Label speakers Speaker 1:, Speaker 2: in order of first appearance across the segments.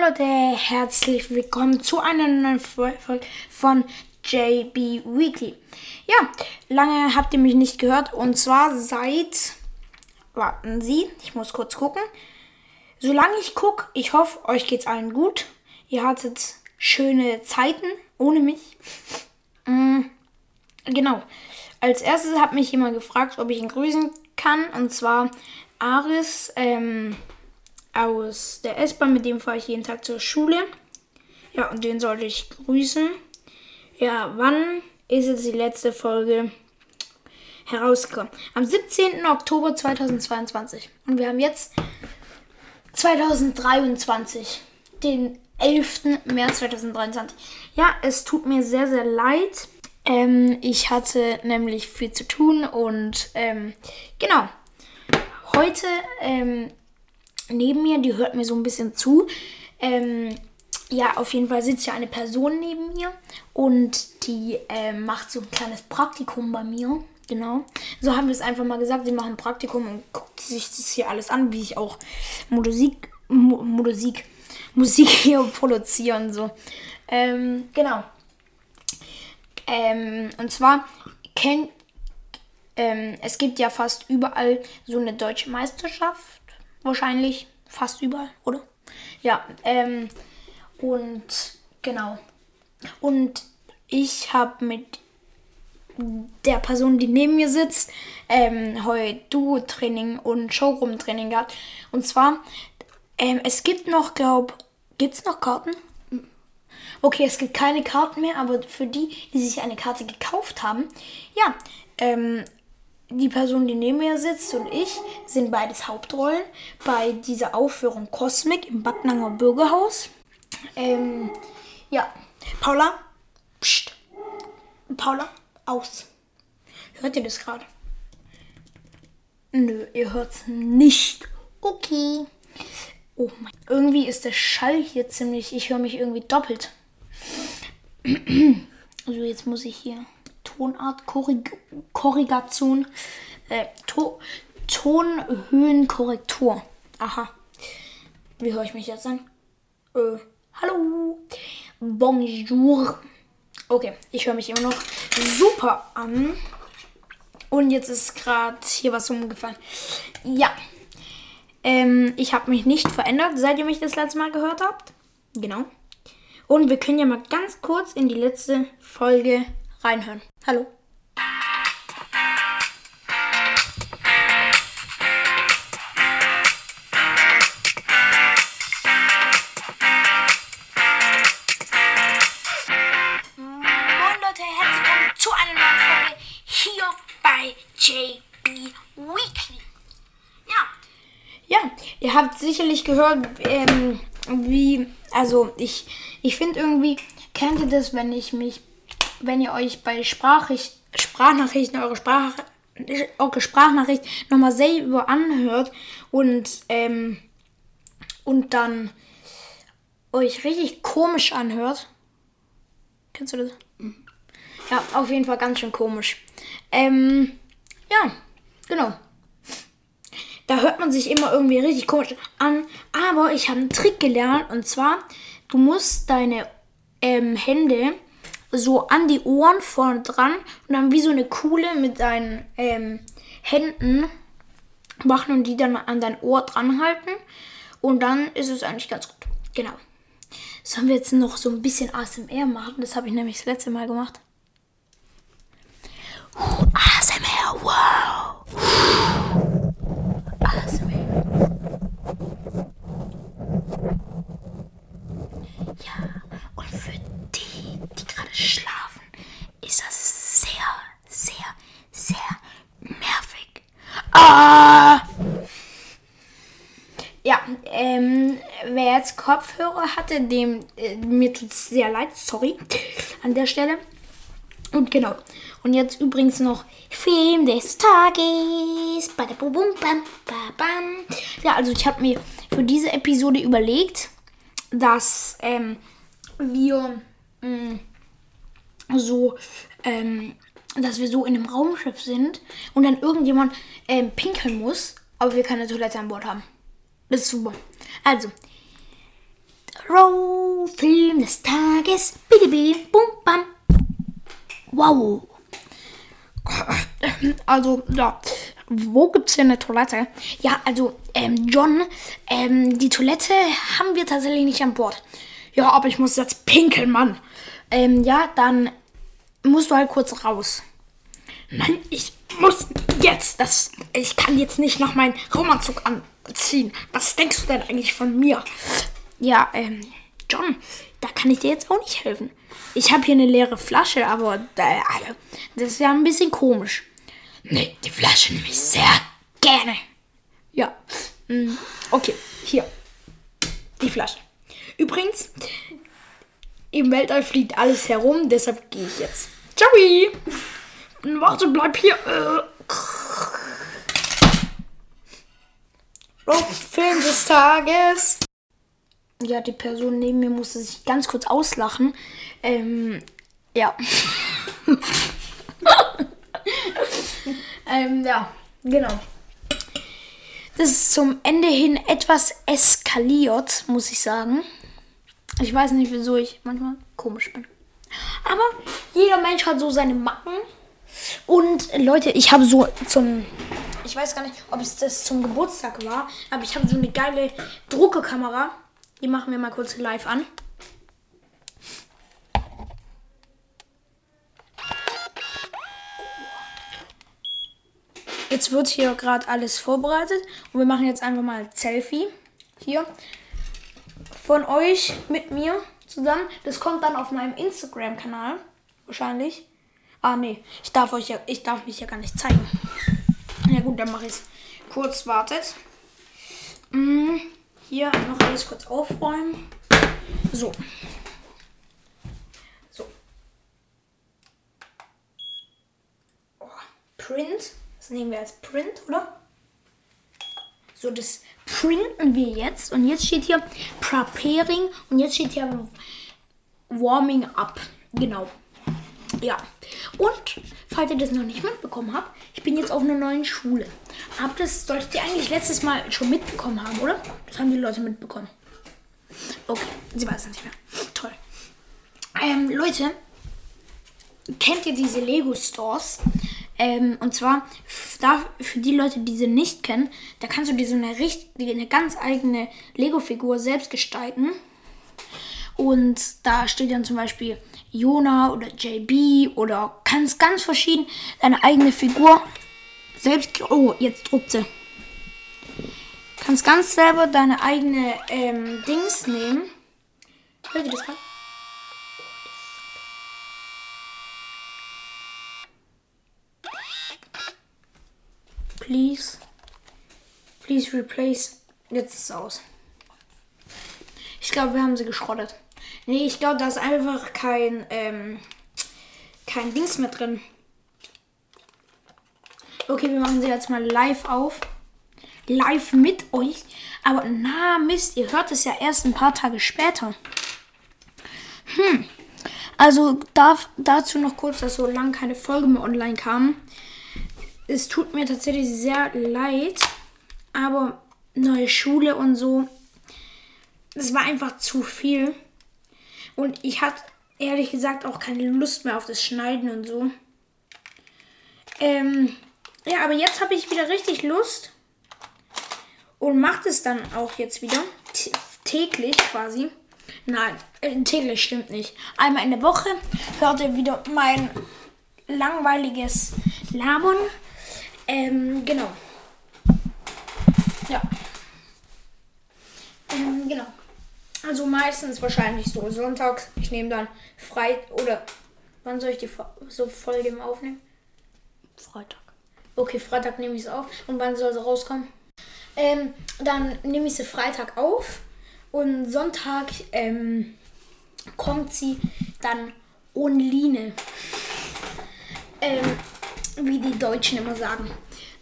Speaker 1: Leute, herzlich willkommen zu einer neuen Folge von JB Weekly. Ja, lange habt ihr mich nicht gehört und zwar seit, warten Sie, ich muss kurz gucken. Solange ich gucke, ich hoffe, euch geht's allen gut. Ihr hattet schöne Zeiten ohne mich. Mm, genau. Als erstes hat mich jemand gefragt, ob ich ihn grüßen kann und zwar Aris. Ähm, aus der S-Bahn, mit dem fahre ich jeden Tag zur Schule. Ja, und den sollte ich grüßen. Ja, wann ist jetzt die letzte Folge herausgekommen? Am 17. Oktober 2022. Und wir haben jetzt 2023, den 11. März 2023. Ja, es tut mir sehr, sehr leid. Ähm, ich hatte nämlich viel zu tun und ähm, genau. Heute ähm, neben mir, die hört mir so ein bisschen zu. Ähm, ja, auf jeden Fall sitzt ja eine Person neben mir und die äh, macht so ein kleines Praktikum bei mir. Genau. So haben wir es einfach mal gesagt. Sie machen ein Praktikum und guckt sich das hier alles an, wie ich auch Musik, Musik, Musik hier produziere und so. Ähm, genau. Ähm, und zwar kennt ähm, es gibt ja fast überall so eine deutsche Meisterschaft Wahrscheinlich fast überall, oder? Ja, ähm, und genau. Und ich habe mit der Person, die neben mir sitzt, ähm, heute Duo-Training und Showroom-Training gehabt. Und zwar, ähm, es gibt noch, glaub, gibt es noch Karten? Okay, es gibt keine Karten mehr, aber für die, die sich eine Karte gekauft haben, ja, ähm, die Person, die neben mir sitzt und ich sind beides Hauptrollen bei dieser Aufführung Cosmic im Backnanger Bürgerhaus. Ähm, ja, Paula, pst. Paula, aus. Hört ihr das gerade? Nö, ihr hört's nicht. Okay. Oh mein. Irgendwie ist der Schall hier ziemlich. Ich höre mich irgendwie doppelt. Also jetzt muss ich hier Tonartkorrigation, äh, to Tonhöhenkorrektur. Aha. Wie höre ich mich jetzt an? Äh, hallo. Bonjour. Okay, ich höre mich immer noch super an. Und jetzt ist gerade hier was umgefallen. Ja. Ähm, ich habe mich nicht verändert, seit ihr mich das letzte Mal gehört habt. Genau. Und wir können ja mal ganz kurz in die letzte Folge reinhören. Hallo. Moin Leute, herzlich willkommen zu einer neuen Folge hier bei JB Weekly. Ja. Ja, ihr habt sicherlich gehört, ähm, wie, also ich, ich finde irgendwie, kennt ihr das, wenn ich mich wenn ihr euch bei Sprachricht, Sprachnachrichten eure, Sprach, eure Sprachnachricht nochmal selber anhört und, ähm, und dann euch richtig komisch anhört. Kennst du das? Ja, auf jeden Fall ganz schön komisch. Ähm, ja, genau. Da hört man sich immer irgendwie richtig komisch an. Aber ich habe einen Trick gelernt und zwar, du musst deine ähm, Hände so an die Ohren vorne dran und dann wie so eine Kuhle mit deinen ähm, Händen machen und die dann an dein Ohr dran halten. Und dann ist es eigentlich ganz gut. Genau. Sollen wir jetzt noch so ein bisschen ASMR machen? Das habe ich nämlich das letzte Mal gemacht. ASMR, wow. ASMR. Ja, und für die, die gerade schlafen, ist das sehr, sehr, sehr nervig. Ah! Ja, ähm, wer jetzt Kopfhörer hatte, dem, äh, mir tut es sehr leid, sorry, an der Stelle. Und genau. Und jetzt übrigens noch Film des Tages. Ja, also ich habe mir für diese Episode überlegt, dass ähm, wir mh, mm, so, ähm, dass wir so in einem Raumschiff sind und dann irgendjemand ähm, pinkeln muss, aber wir keine Toilette an Bord haben. Das ist super. Also, Row, Film des Tages. Bitte, bum, bam. Wow. Also, ja. Wo gibt es hier eine Toilette? Ja, also, ähm, John, ähm, die Toilette haben wir tatsächlich nicht an Bord. Ja, aber ich muss jetzt pinkeln, Mann. Ähm, ja, dann musst du halt kurz raus. Nein, ich muss jetzt. Das, ich kann jetzt nicht noch meinen Raumanzug anziehen. Was denkst du denn eigentlich von mir? Ja, ähm, John, da kann ich dir jetzt auch nicht helfen. Ich habe hier eine leere Flasche, aber äh, das ist ja ein bisschen komisch. Nee, die Flasche nehme ich sehr gerne. Ja. Mm, okay, hier. Die Flasche. Übrigens, im Weltall fliegt alles herum, deshalb gehe ich jetzt. Ciao! Warte, bleib hier. Äh. Film des Tages. Ja, die Person neben mir musste sich ganz kurz auslachen. Ähm, ja. ähm, ja, genau. Das ist zum Ende hin etwas eskaliert, muss ich sagen. Ich weiß nicht, wieso ich manchmal komisch bin. Aber jeder Mensch hat so seine Macken. Und Leute, ich habe so zum. Ich weiß gar nicht, ob es das zum Geburtstag war, aber ich habe so eine geile Druckekamera. Die machen wir mal kurz live an. Jetzt wird hier gerade alles vorbereitet und wir machen jetzt einfach mal ein Selfie. Hier von euch mit mir zusammen. Das kommt dann auf meinem Instagram-Kanal. Wahrscheinlich. Ah, nee. Ich darf euch ja, ich darf mich ja gar nicht zeigen. Ja gut, dann mache ich es kurz. Wartet. Mm, hier noch alles kurz aufräumen. So. So. Oh, Print. Das nehmen wir als Print, oder? So, das printen wir jetzt. Und jetzt steht hier Preparing. Und jetzt steht hier Warming Up. Genau. Ja. Und, falls ihr das noch nicht mitbekommen habt, ich bin jetzt auf einer neuen Schule. Aber das solltet ihr eigentlich letztes Mal schon mitbekommen haben, oder? Das haben die Leute mitbekommen. Okay, sie weiß es nicht mehr. Toll. Ähm, Leute, kennt ihr diese Lego Stores? Ähm, und zwar da, für die Leute, die sie nicht kennen, da kannst du dir so eine, richtige, eine ganz eigene Lego-Figur selbst gestalten. Und da steht dann zum Beispiel Jona oder JB oder kannst ganz verschieden deine eigene Figur selbst. Oh, jetzt druckt sie. Kannst ganz selber deine eigene ähm, Dings nehmen. Hört ihr das gerade? Please. Please replace. Jetzt ist es aus. Ich glaube, wir haben sie geschrottet. Nee, ich glaube, da ist einfach kein, ähm, kein Dings mehr drin. Okay, wir machen sie jetzt mal live auf. Live mit euch. Aber na Mist, ihr hört es ja erst ein paar Tage später. Hm. Also darf, dazu noch kurz, dass so lange keine Folge mehr online kam es tut mir tatsächlich sehr leid, aber neue Schule und so, das war einfach zu viel. Und ich hatte ehrlich gesagt auch keine Lust mehr auf das Schneiden und so. Ähm, ja, aber jetzt habe ich wieder richtig Lust und mache es dann auch jetzt wieder täglich quasi. Nein, äh, täglich stimmt nicht. Einmal in der Woche hört ihr wieder mein langweiliges Labern. Ähm, genau. Ja. Ähm, genau. Also meistens wahrscheinlich so sonntags. Ich nehme dann frei oder wann soll ich die so Folge aufnehmen? Freitag. Okay, Freitag nehme ich es auf. Und wann soll sie rauskommen? Ähm, dann nehme ich sie Freitag auf und Sonntag ähm, kommt sie dann online. Ähm, wie die Deutschen immer sagen.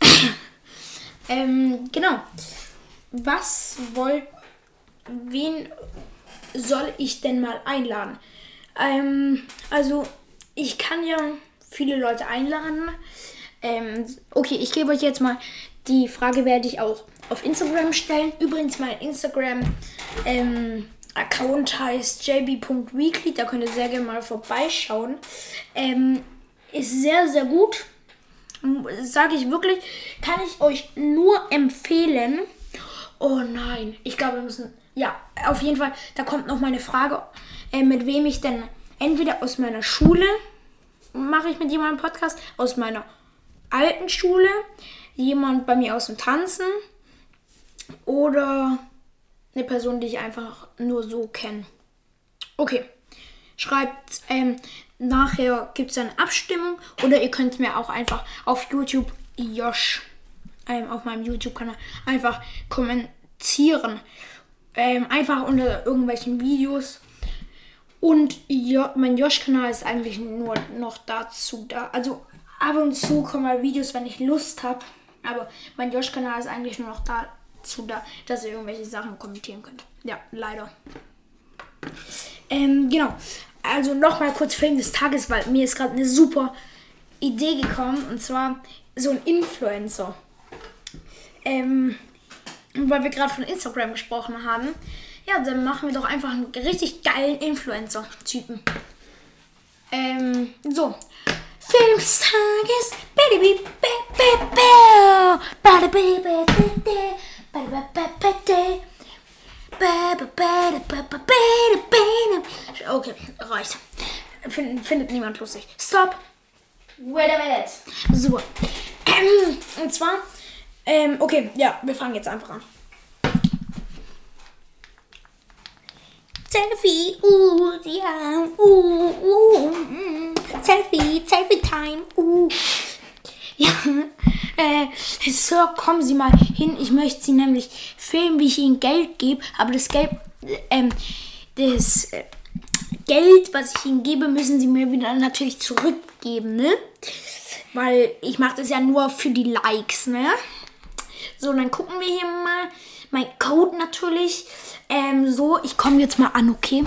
Speaker 1: ähm, genau. Was wollt. Wen soll ich denn mal einladen? Ähm, also, ich kann ja viele Leute einladen. Ähm, okay, ich gebe euch jetzt mal die Frage, werde ich auch auf Instagram stellen. Übrigens, mein Instagram-ID ähm, Account heißt jb.weekly, da könnt ihr sehr gerne mal vorbeischauen. Ähm, ist sehr, sehr gut. Sage ich wirklich, kann ich euch nur empfehlen. Oh nein, ich glaube, wir müssen. Ja, auf jeden Fall, da kommt noch meine Frage, äh, mit wem ich denn entweder aus meiner Schule mache ich mit jemandem Podcast, aus meiner alten Schule, jemand bei mir aus dem Tanzen oder eine Person, die ich einfach nur so kenne. Okay. Schreibt, ähm, nachher gibt es eine Abstimmung oder ihr könnt mir auch einfach auf YouTube Josh, ähm, auf meinem YouTube-Kanal, einfach kommentieren. Ähm, einfach unter irgendwelchen Videos. Und jo mein Josh-Kanal ist eigentlich nur noch dazu da. Also ab und zu kommen mal Videos, wenn ich Lust habe. Aber mein Josh-Kanal ist eigentlich nur noch da zu da, dass ihr irgendwelche Sachen kommentieren könnt. Ja, leider. Ähm, genau. Also nochmal kurz Film des Tages, weil mir ist gerade eine super Idee gekommen. Und zwar so ein Influencer. Ähm, weil wir gerade von Instagram gesprochen haben. Ja, dann machen wir doch einfach einen richtig geilen Influencer-Typen. Ähm, so. Film des Tages. Okay, reicht. Find, findet niemand lustig. Stop.
Speaker 2: Wait a minute.
Speaker 1: Super. Ähm, und zwar, ähm, okay, ja, wir fangen jetzt einfach an. Selfie, uh, ja, uh, uh, mm, Selfie, Selfie Time, uh. Ja, äh, Sir, kommen Sie mal hin. Ich möchte Sie nämlich filmen, wie ich Ihnen Geld gebe. Aber das Geld, ähm, das äh, Geld, was ich Ihnen gebe, müssen Sie mir wieder natürlich zurückgeben, ne? Weil ich mache das ja nur für die Likes, ne? So, dann gucken wir hier mal. Mein Code natürlich. Ähm, so, ich komme jetzt mal an, okay?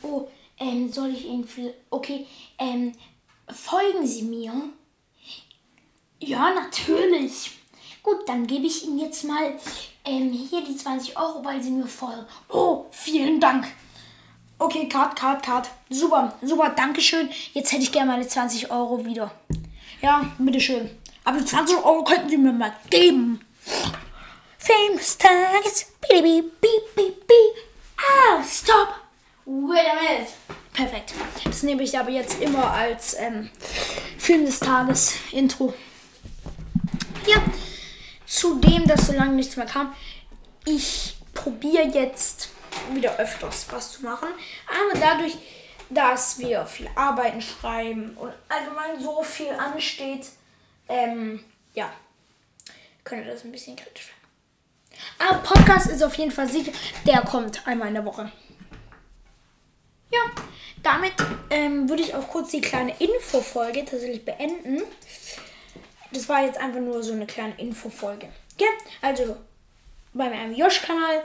Speaker 1: Oh, ähm, soll ich für. Okay, ähm, folgen Sie mir. Ja, natürlich. Gut, dann gebe ich Ihnen jetzt mal ähm, hier die 20 Euro, weil Sie mir folgen. Oh, vielen Dank. Okay, Card, Card, Card. Super, super, Dankeschön. Jetzt hätte ich gerne meine 20 Euro wieder. Ja, bitteschön. Aber die 20 Euro könnten Sie mir mal geben. Famous Tages. Beep, beep, beep, beep, beep. Ah, stop.
Speaker 2: Wait a minute.
Speaker 1: Perfekt. Das nehme ich aber jetzt immer als ähm, Film des Tages Intro. Ja, zudem, dass so lange nichts mehr kam, ich probiere jetzt wieder öfters was zu machen. Aber dadurch, dass wir viel Arbeiten schreiben und allgemein so viel ansteht, ähm, ja, könnte das ein bisschen kritisch werden. Aber Podcast ist auf jeden Fall sicher, der kommt einmal in der Woche. Ja, damit ähm, würde ich auch kurz die kleine Infofolge tatsächlich beenden. Das war jetzt einfach nur so eine kleine Infofolge. Ja, also bei meinem Josh-Kanal.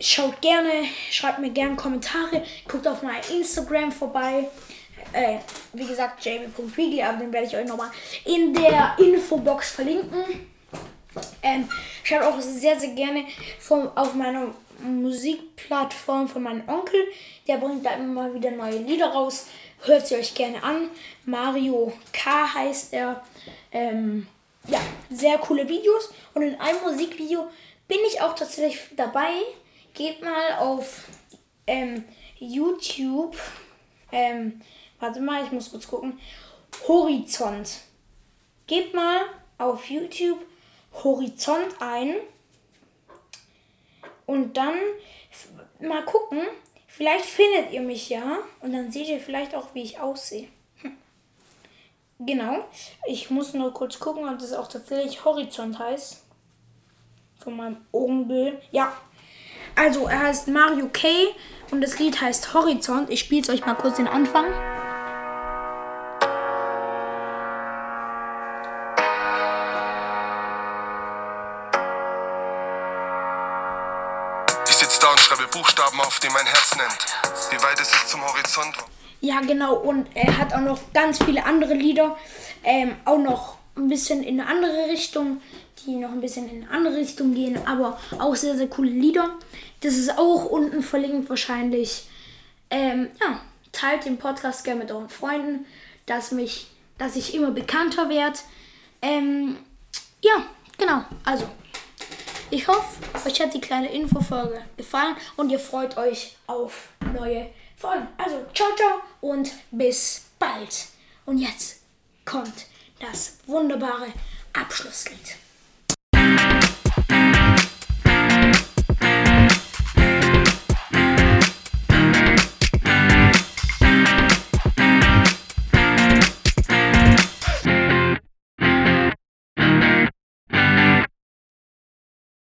Speaker 1: Schaut gerne, schreibt mir gerne Kommentare, guckt auf mein Instagram vorbei. Äh, wie gesagt, jamie.weekly, aber den werde ich euch nochmal in der Infobox verlinken. Ähm, schaut auch sehr, sehr gerne vom, auf meiner Musikplattform von meinem Onkel. Der bringt da immer mal wieder neue Lieder raus. Hört sie euch gerne an. Mario K heißt er. Ähm, ja, sehr coole Videos. Und in einem Musikvideo bin ich auch tatsächlich dabei. Geht mal auf ähm, YouTube. Ähm, warte mal, ich muss kurz gucken. Horizont. Gebt mal auf YouTube Horizont ein. Und dann mal gucken. Vielleicht findet ihr mich ja. Und dann seht ihr vielleicht auch, wie ich aussehe. Hm. Genau. Ich muss nur kurz gucken, ob das auch tatsächlich Horizont heißt. Von meinem Onkel. Ja. Also, er heißt Mario K. Und das Lied heißt Horizont. Ich spiele es euch mal kurz den Anfang.
Speaker 3: Und schreibe Buchstaben auf, die mein Herz nennt. Wie weit ist es zum Horizont?
Speaker 1: Ja, genau. Und er hat auch noch ganz viele andere Lieder. Ähm, auch noch ein bisschen in eine andere Richtung. die noch ein bisschen in eine andere Richtung gehen, aber auch sehr, sehr coole Lieder. Das ist auch unten verlinkt wahrscheinlich. Ähm, ja, teilt den Podcast gerne mit euren Freunden, dass, mich, dass ich immer bekannter werde. Ähm, ja, genau. Also, ich hoffe, euch hat die kleine Infofolge gefallen und ihr freut euch auf neue Folgen. Also, ciao, ciao und bis bald. Und jetzt kommt das wunderbare Abschlusslied.